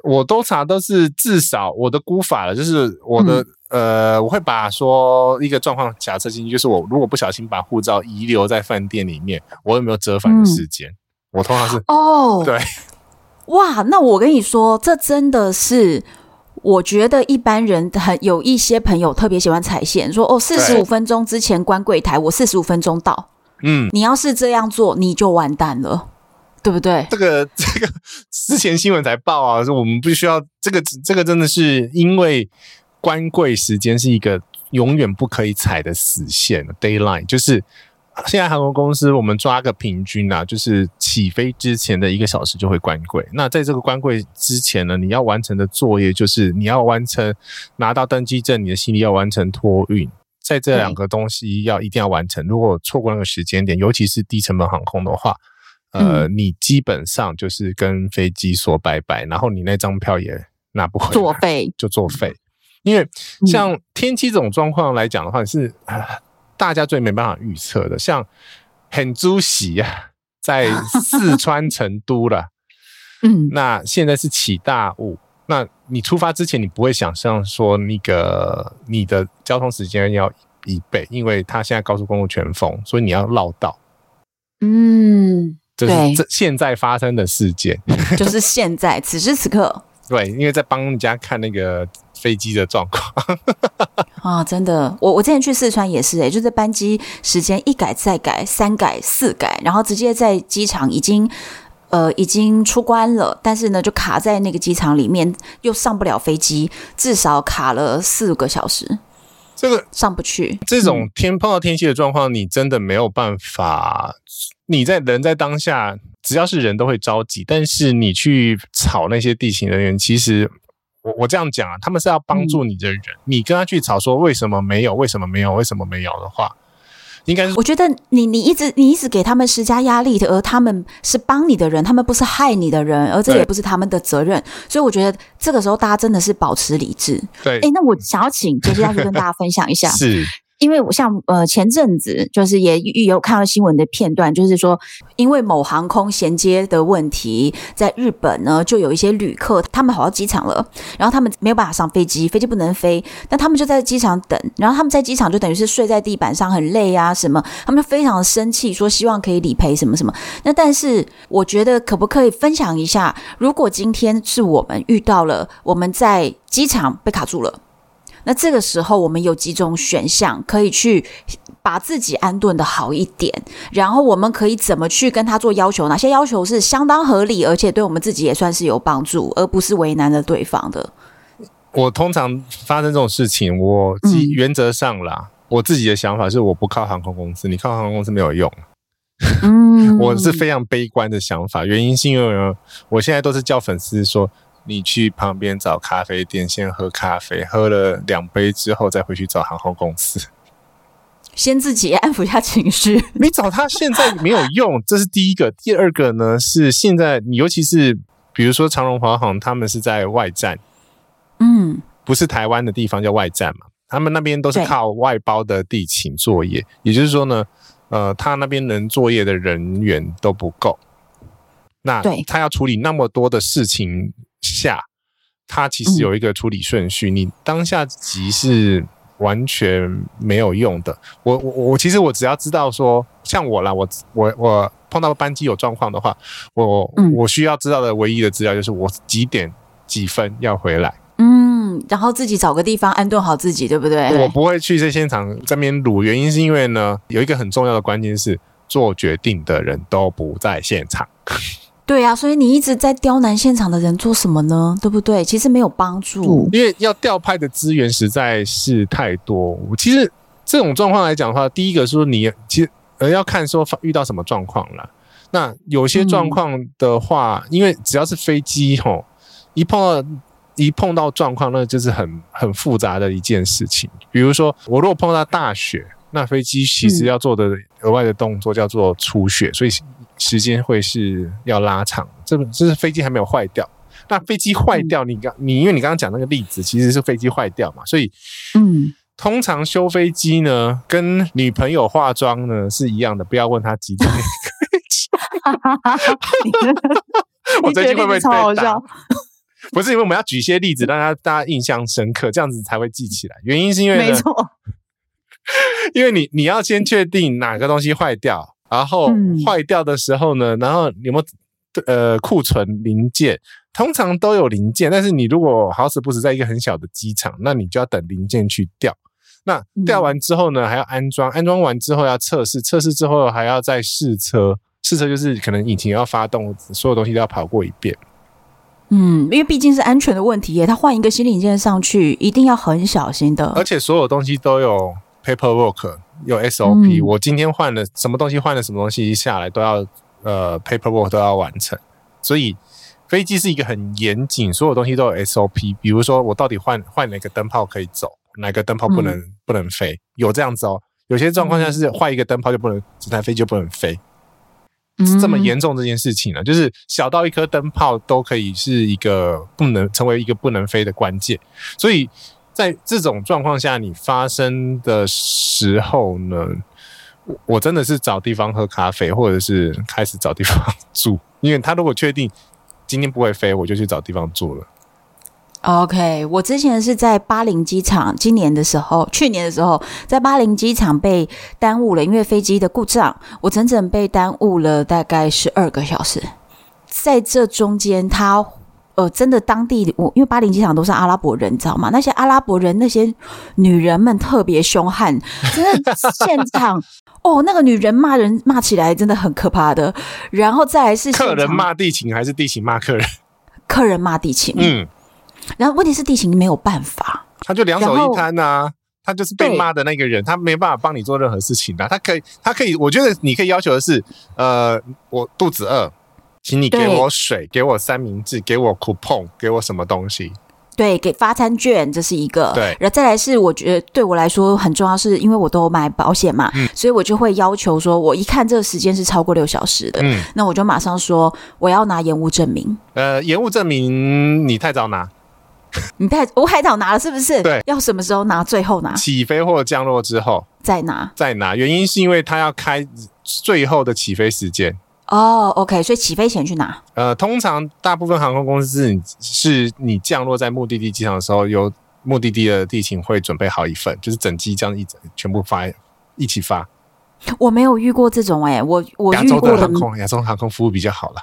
我都查都是至少我的估法了，就是我的、嗯、呃，我会把说一个状况假设进去，就是我如果不小心把护照遗留在饭店里面，我有没有折返的时间、嗯？我通常是哦，对，哇，那我跟你说，这真的是我觉得一般人很有一些朋友特别喜欢踩线，说哦，四十五分钟之前关柜台，我四十五分钟到，嗯，你要是这样做，你就完蛋了。对不对？这个 这个之前新闻才报啊，说我们不需要这个这个真的是因为关柜时间是一个永远不可以踩的死线，deadline 就是现在航空公司我们抓个平均啊，就是起飞之前的一个小时就会关柜。那在这个关柜之前呢，你要完成的作业就是你要完成拿到登机证，你的行李要完成托运，在这两个东西要一定要完成。如果错过那个时间点，尤其是低成本航空的话。呃，嗯、你基本上就是跟飞机说拜拜，然后你那张票也拿不回来，作废就作废。因为像天气这种状况来讲的话，是大家最没办法预测的。像很猪喜啊，在四 川成都了，嗯，那现在是起大雾。那你出发之前，你不会想象说那个你的交通时间要一倍，因为它现在高速公路全封，所以你要绕道。嗯，这是这现在发生的事件，就是现在此时此刻。对，因为在帮人家看那个飞机的状况。啊，真的，我我之前去四川也是、欸，哎，就是班机时间一改再改，三改四改，然后直接在机场已经。呃，已经出关了，但是呢，就卡在那个机场里面，又上不了飞机，至少卡了四个小时。这个上不去。这种天碰到天气的状况，你真的没有办法。你在人在当下，只要是人都会着急，但是你去吵那些地勤人员，其实我我这样讲啊，他们是要帮助你的人，嗯、你跟他去吵说为什么没有，为什么没有，为什么没有的话。应该是，我觉得你你一直你一直给他们施加压力的，而他们是帮你的人，他们不是害你的人，而这也不是他们的责任，所以我觉得这个时候大家真的是保持理智。对，哎，那我想要请杰西大叔跟大家分享一下。是。因为我像呃前阵子就是也有看到新闻的片段，就是说因为某航空衔接的问题，在日本呢就有一些旅客他们跑到机场了，然后他们没有办法上飞机，飞机不能飞，但他们就在机场等，然后他们在机场就等于是睡在地板上很累啊什么，他们就非常生气，说希望可以理赔什么什么。那但是我觉得可不可以分享一下，如果今天是我们遇到了我们在机场被卡住了。那这个时候，我们有几种选项可以去把自己安顿的好一点，然后我们可以怎么去跟他做要求？哪些要求是相当合理，而且对我们自己也算是有帮助，而不是为难了对方的？我通常发生这种事情，我原则上啦，嗯、我自己的想法是，我不靠航空公司，你靠航空公司没有用。嗯，我是非常悲观的想法，原因是因为，我现在都是叫粉丝说。你去旁边找咖啡店，先喝咖啡，喝了两杯之后，再回去找航空公司，先自己安抚一下情绪。你找他现在没有用，这是第一个。第二个呢，是现在你尤其是比如说长荣、华航，他们是在外站，嗯，不是台湾的地方叫外站嘛，他们那边都是靠外包的地勤作业，也就是说呢，呃，他那边能作业的人员都不够，那他要处理那么多的事情。下，它其实有一个处理顺序，嗯、你当下急是完全没有用的。我我我，其实我只要知道说，像我啦，我我我碰到班机有状况的话，我、嗯、我需要知道的唯一的资料就是我几点几分要回来。嗯，然后自己找个地方安顿好自己，对不对？我不会去这现场这边录，原因是因为呢，有一个很重要的关键是做决定的人都不在现场。对呀、啊，所以你一直在刁难现场的人做什么呢？对不对？其实没有帮助，因为要调派的资源实在是太多。其实这种状况来讲的话，第一个是说你其实呃要看说遇到什么状况了。那有些状况的话，嗯、因为只要是飞机吼，一碰到一碰到状况，那就是很很复杂的一件事情。比如说我如果碰到大雪，那飞机其实要做的额外的动作叫做除雪，所以。时间会是要拉长，这这是飞机还没有坏掉。那飞机坏掉，你刚你因为你刚刚讲那个例子，其实是飞机坏掉嘛，所以嗯，通常修飞机呢，跟女朋友化妆呢是一样的，不要问她几点。我最近会不会超好笑？不是因为我们要举一些例子，让大家大家印象深刻，这样子才会记起来。原因是因为没错，因为你你要先确定哪个东西坏掉。然后坏掉的时候呢，嗯、然后有没有呃库存零件？通常都有零件，但是你如果好死不死在一个很小的机场，那你就要等零件去掉。那掉完之后呢，还要安装，安装完之后要测试，测试之后还要再试车。试车就是可能引擎要发动，所有东西都要跑过一遍。嗯，因为毕竟是安全的问题耶，他换一个新零件上去，一定要很小心的。而且所有东西都有 paperwork。有 SOP，、嗯、我今天换了什么东西，换了什么东西下来都要呃 paperwork 都要完成，所以飞机是一个很严谨，所有东西都有 SOP。比如说我到底换换哪个灯泡可以走，哪个灯泡不能、嗯、不能飞，有这样子哦。有些状况下是换一个灯泡就不能，这台飞机就不能飞。这么严重这件事情呢？就是小到一颗灯泡都可以是一个不能成为一个不能飞的关键。所以在这种状况下，你发生的时候呢，我真的是找地方喝咖啡，或者是开始找地方住。因为他如果确定今天不会飞，我就去找地方住了。OK，我之前是在巴林机场，今年的时候，去年的时候，在巴林机场被耽误了，因为飞机的故障，我整整被耽误了大概十二个小时。在这中间，他呃，真的当地我因为巴林机场都是阿拉伯人，你知道吗？那些阿拉伯人那些女人们特别凶悍，真的现场 哦，那个女人骂人骂起来真的很可怕的。然后再来是客人骂地勤还是地勤骂客人？客人骂地勤，嗯。然后问题是地勤没有办法，他就两手一摊呐、啊，他就是被骂的那个人，他没办法帮你做任何事情的、啊。他可以，他可以，我觉得你可以要求的是，呃，我肚子饿，请你给我水，给我三明治，给我 coupon，给我什么东西。对，给发餐券，这是一个。对，然后再来是，我觉得对我来说很重要，是因为我都有买保险嘛，嗯，所以我就会要求说，我一看这个时间是超过六小时的，嗯，那我就马上说我要拿延误证明。呃，延误证明你太早拿。你太我海岛拿了是不是？对，要什么时候拿？最后拿？起飞或降落之后再拿？再拿？原因是因为他要开最后的起飞时间。哦，OK，所以起飞前去拿。呃，通常大部分航空公司是，是你降落在目的地机场的时候，由目的地的地勤会准备好一份，就是整机这样一整全部发一起发。我没有遇过这种哎、欸，我我遇过的亚洲的航空，亚洲航空服务比较好了。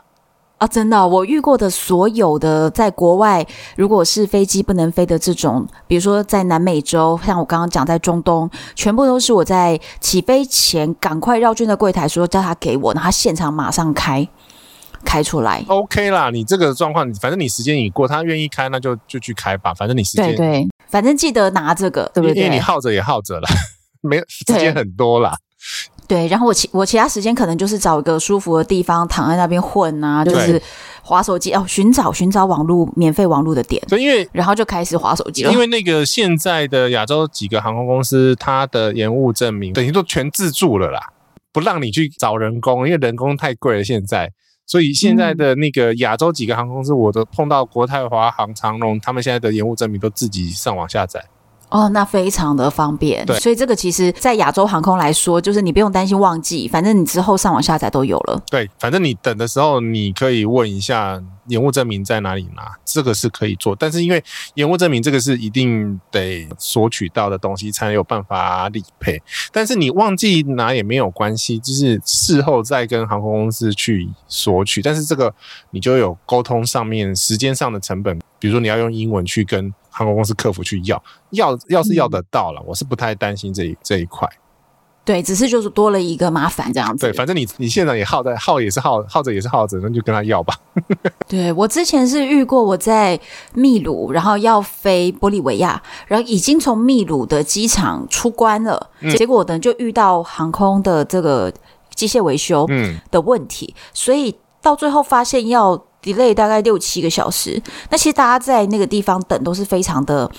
啊，真的、哦，我遇过的所有的在国外，如果是飞机不能飞的这种，比如说在南美洲，像我刚刚讲在中东，全部都是我在起飞前赶快绕圈的柜台说叫他给我，然后他现场马上开开出来。OK 啦，你这个状况，反正你时间已过，他愿意开，那就就去开吧。反正你时间对对，反正记得拿这个，对不对？因为你耗着也耗着了，没时间很多啦。对，然后我其我其他时间可能就是找一个舒服的地方躺在那边混啊，就是划手机哦，寻找寻找网络免费网络的点。对，因为然后就开始划手机了。因为那个现在的亚洲几个航空公司，它的延误证明等于都全自助了啦，不让你去找人工，因为人工太贵了。现在，所以现在的那个亚洲几个航空公司，我都碰到国泰、华航、长荣，他们现在的延误证明都自己上网下载。哦，那非常的方便，对，所以这个其实，在亚洲航空来说，就是你不用担心忘记，反正你之后上网下载都有了。对，反正你等的时候，你可以问一下延误证明在哪里拿，这个是可以做。但是因为延误证明这个是一定得索取到的东西，才有办法理赔。但是你忘记拿也没有关系，就是事后再跟航空公司去索取。但是这个你就有沟通上面时间上的成本，比如说你要用英文去跟。航空公司客服去要，要要是要得到了，嗯，我是不太担心这一这一块。对，只是就是多了一个麻烦这样子。对，反正你你现在也耗在耗也是耗耗着也是耗着，那就跟他要吧。对，我之前是遇过我在秘鲁，然后要飞玻利维亚，然后已经从秘鲁的机场出关了，嗯，结果呢就遇到航空的这个机械维修的问题，嗯，所以到最后发现要。Delay 大概六七个小时，那其实大家在那个地方等都是非常的，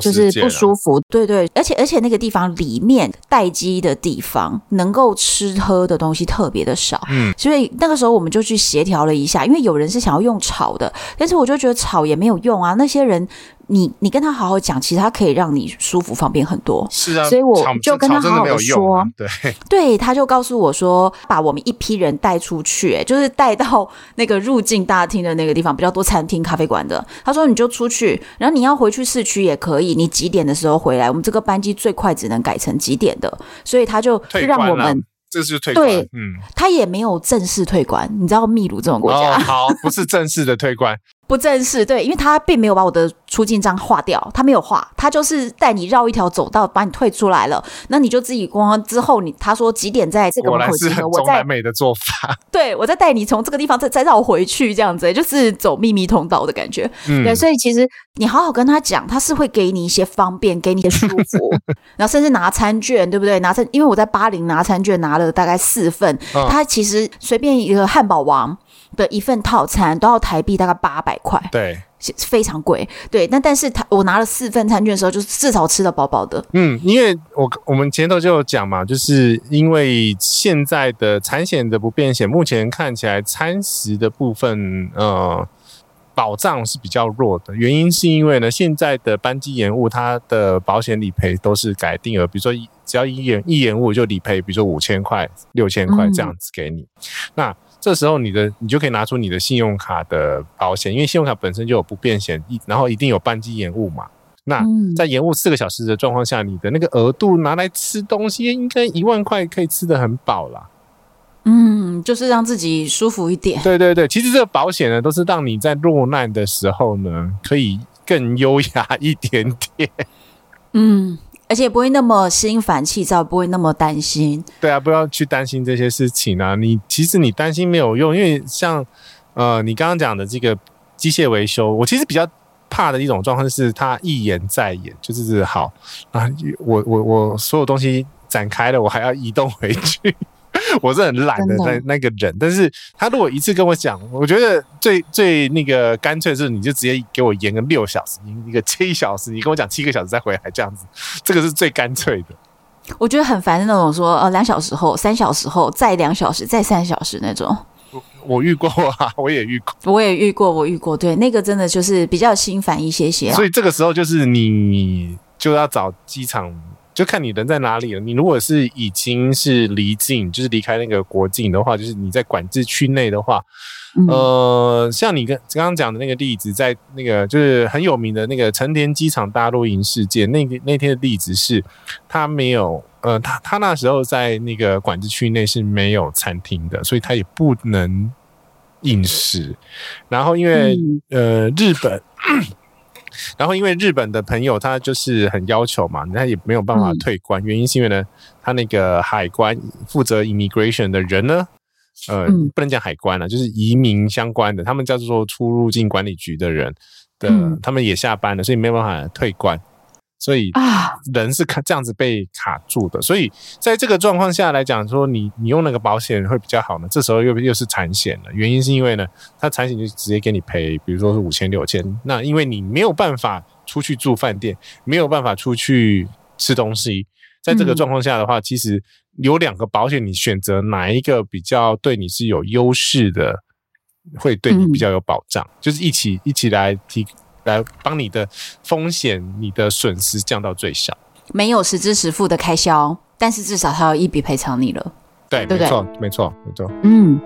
就是不舒服。对对，而且而且那个地方里面待机的地方，能够吃喝的东西特别的少。嗯，所以那个时候我们就去协调了一下，因为有人是想要用炒的，但是我就觉得炒也没有用啊，那些人。你你跟他好好讲，其实他可以让你舒服方便很多。是啊，所以我就跟他好好说。啊、对 对，他就告诉我说，把我们一批人带出去，就是带到那个入境大厅的那个地方，比较多餐厅、咖啡馆的。他说你就出去，然后你要回去市区也可以，你几点的时候回来？我们这个班机最快只能改成几点的，所以他就让我们。这是退关，对，嗯，他也没有正式退关，你知道秘鲁这种国家，哦，好，不是正式的退关。不正式，对，因为他并没有把我的出境章划掉，他没有划，他就是带你绕一条走道，把你退出来了。那你就自己光之后你，他说几点在这个门口集合，我在美的做法，对，我再带你从这个地方再再绕回去，这样子就是走秘密通道的感觉。嗯，对，所以其实你好好跟他讲，他是会给你一些方便，给你一些舒服，然后甚至拿餐券，对不对？拿餐，因为我在巴林拿餐券拿了大概四份，嗯，他其实随便一个汉堡王。的一份套餐都要台币大概八百块，对，非常贵。对，那但是他我拿了四份餐券的时候，就是至少吃得饱饱的。嗯，因为我我们前头就有讲嘛，就是因为现在的产险的不便险，目前看起来餐食的部分，呃。保障是比较弱的，原因是因为呢，现在的班机延误，它的保险理赔都是改定额，比如说只要一延一延误就理赔，比如说五千块、六千块这样子给你。嗯、那这时候你的你就可以拿出你的信用卡的保险，因为信用卡本身就有不便险，一然后一定有班机延误嘛。那在延误四个小时的状况下，你的那个额度拿来吃东西，应该一万块可以吃的很饱啦。嗯，就是让自己舒服一点。对对对，其实这个保险呢，都是让你在落难的时候呢，可以更优雅一点点。嗯，而且不会那么心烦气躁，不会那么担心。对啊，不要去担心这些事情啊。你其实你担心没有用，因为像呃，你刚刚讲的这个机械维修，我其实比较怕的一种状况是，他一延再延，就是好啊，我我我所有东西展开了，我还要移动回去。我是很懒的那那个人，但是他如果一次跟我讲，我觉得最最那个干脆是，你就直接给我延个六小时，一个七小时，你跟我讲七个小时再回来这样子，这个是最干脆的。我觉得很烦的那种说，说呃两小时后、三小时后、再两小时、再三小时那种。我我遇过啊，我也遇过，我也遇过，我遇过，对，那个真的就是比较心烦一些些。所以这个时候就是你就要找机场。就看你人在哪里了。你如果是已经是离境，就是离开那个国境的话，就是你在管制区内的话，嗯、呃，像你跟刚刚讲的那个例子，在那个就是很有名的那个成田机场大露营事件，那个那天的例子是，他没有，呃，他他那时候在那个管制区内是没有餐厅的，所以他也不能饮食。然后因为、嗯、呃日本。然后，因为日本的朋友他就是很要求嘛，他也没有办法退关。嗯、原因是因为呢，他那个海关负责 immigration 的人呢，呃，嗯、不能讲海关了，就是移民相关的，他们叫做出入境管理局的人的，嗯、他们也下班了，所以没有办法退关。所以啊，人是卡这样子被卡住的。所以在这个状况下来讲，说你你用那个保险会比较好呢。这时候又又是产险了，原因是因为呢，它产险就直接给你赔，比如说是五千六千。那因为你没有办法出去住饭店，没有办法出去吃东西，在这个状况下的话，其实有两个保险，你选择哪一个比较对你是有优势的，会对你比较有保障，就是一起一起来提。来帮你的风险、你的损失降到最小，没有实支实付的开销，但是至少他有一笔赔偿你了。对，对对没错，没错，没错。嗯。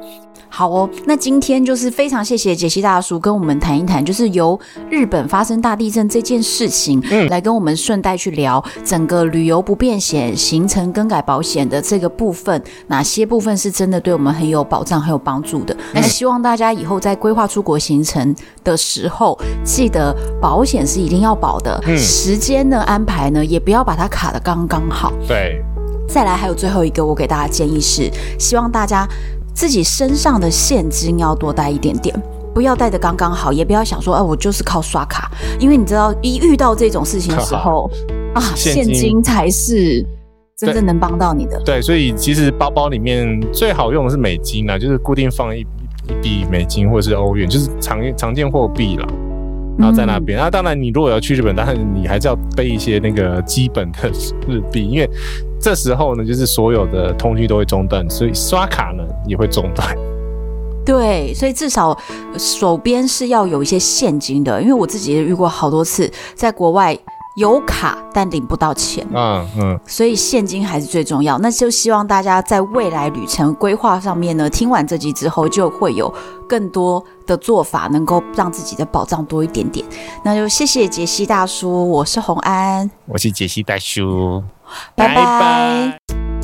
好哦，那今天就是非常谢谢杰西大叔跟我们谈一谈，就是由日本发生大地震这件事情，嗯，来跟我们顺带去聊整个旅游不便险、行程更改保险的这个部分，哪些部分是真的对我们很有保障、很有帮助的？那希望大家以后在规划出国行程的时候，记得保险是一定要保的，嗯，时间的安排呢，也不要把它卡的刚刚好。对，再来还有最后一个，我给大家建议是，希望大家。自己身上的现金要多带一点点，不要带的刚刚好，也不要想说，哎、啊，我就是靠刷卡，因为你知道，一遇到这种事情的时候，啊，现金才是真正能帮到你的。对，所以其实包包里面最好用的是美金啊，就是固定放一一笔美金或者是欧元，就是常常见货币了。然后在那边，那、嗯啊、当然你如果要去日本，但是你还是要备一些那个基本的日币，因为。这时候呢，就是所有的通讯都会中断，所以刷卡呢也会中断。对，所以至少手边是要有一些现金的，因为我自己也遇过好多次，在国外有卡但领不到钱。嗯嗯，所以现金还是最重要。那就希望大家在未来旅程规划上面呢，听完这集之后，就会有更多的做法，能够让自己的保障多一点点。那就谢谢杰西大叔，我是洪安，我是杰西大叔。拜拜。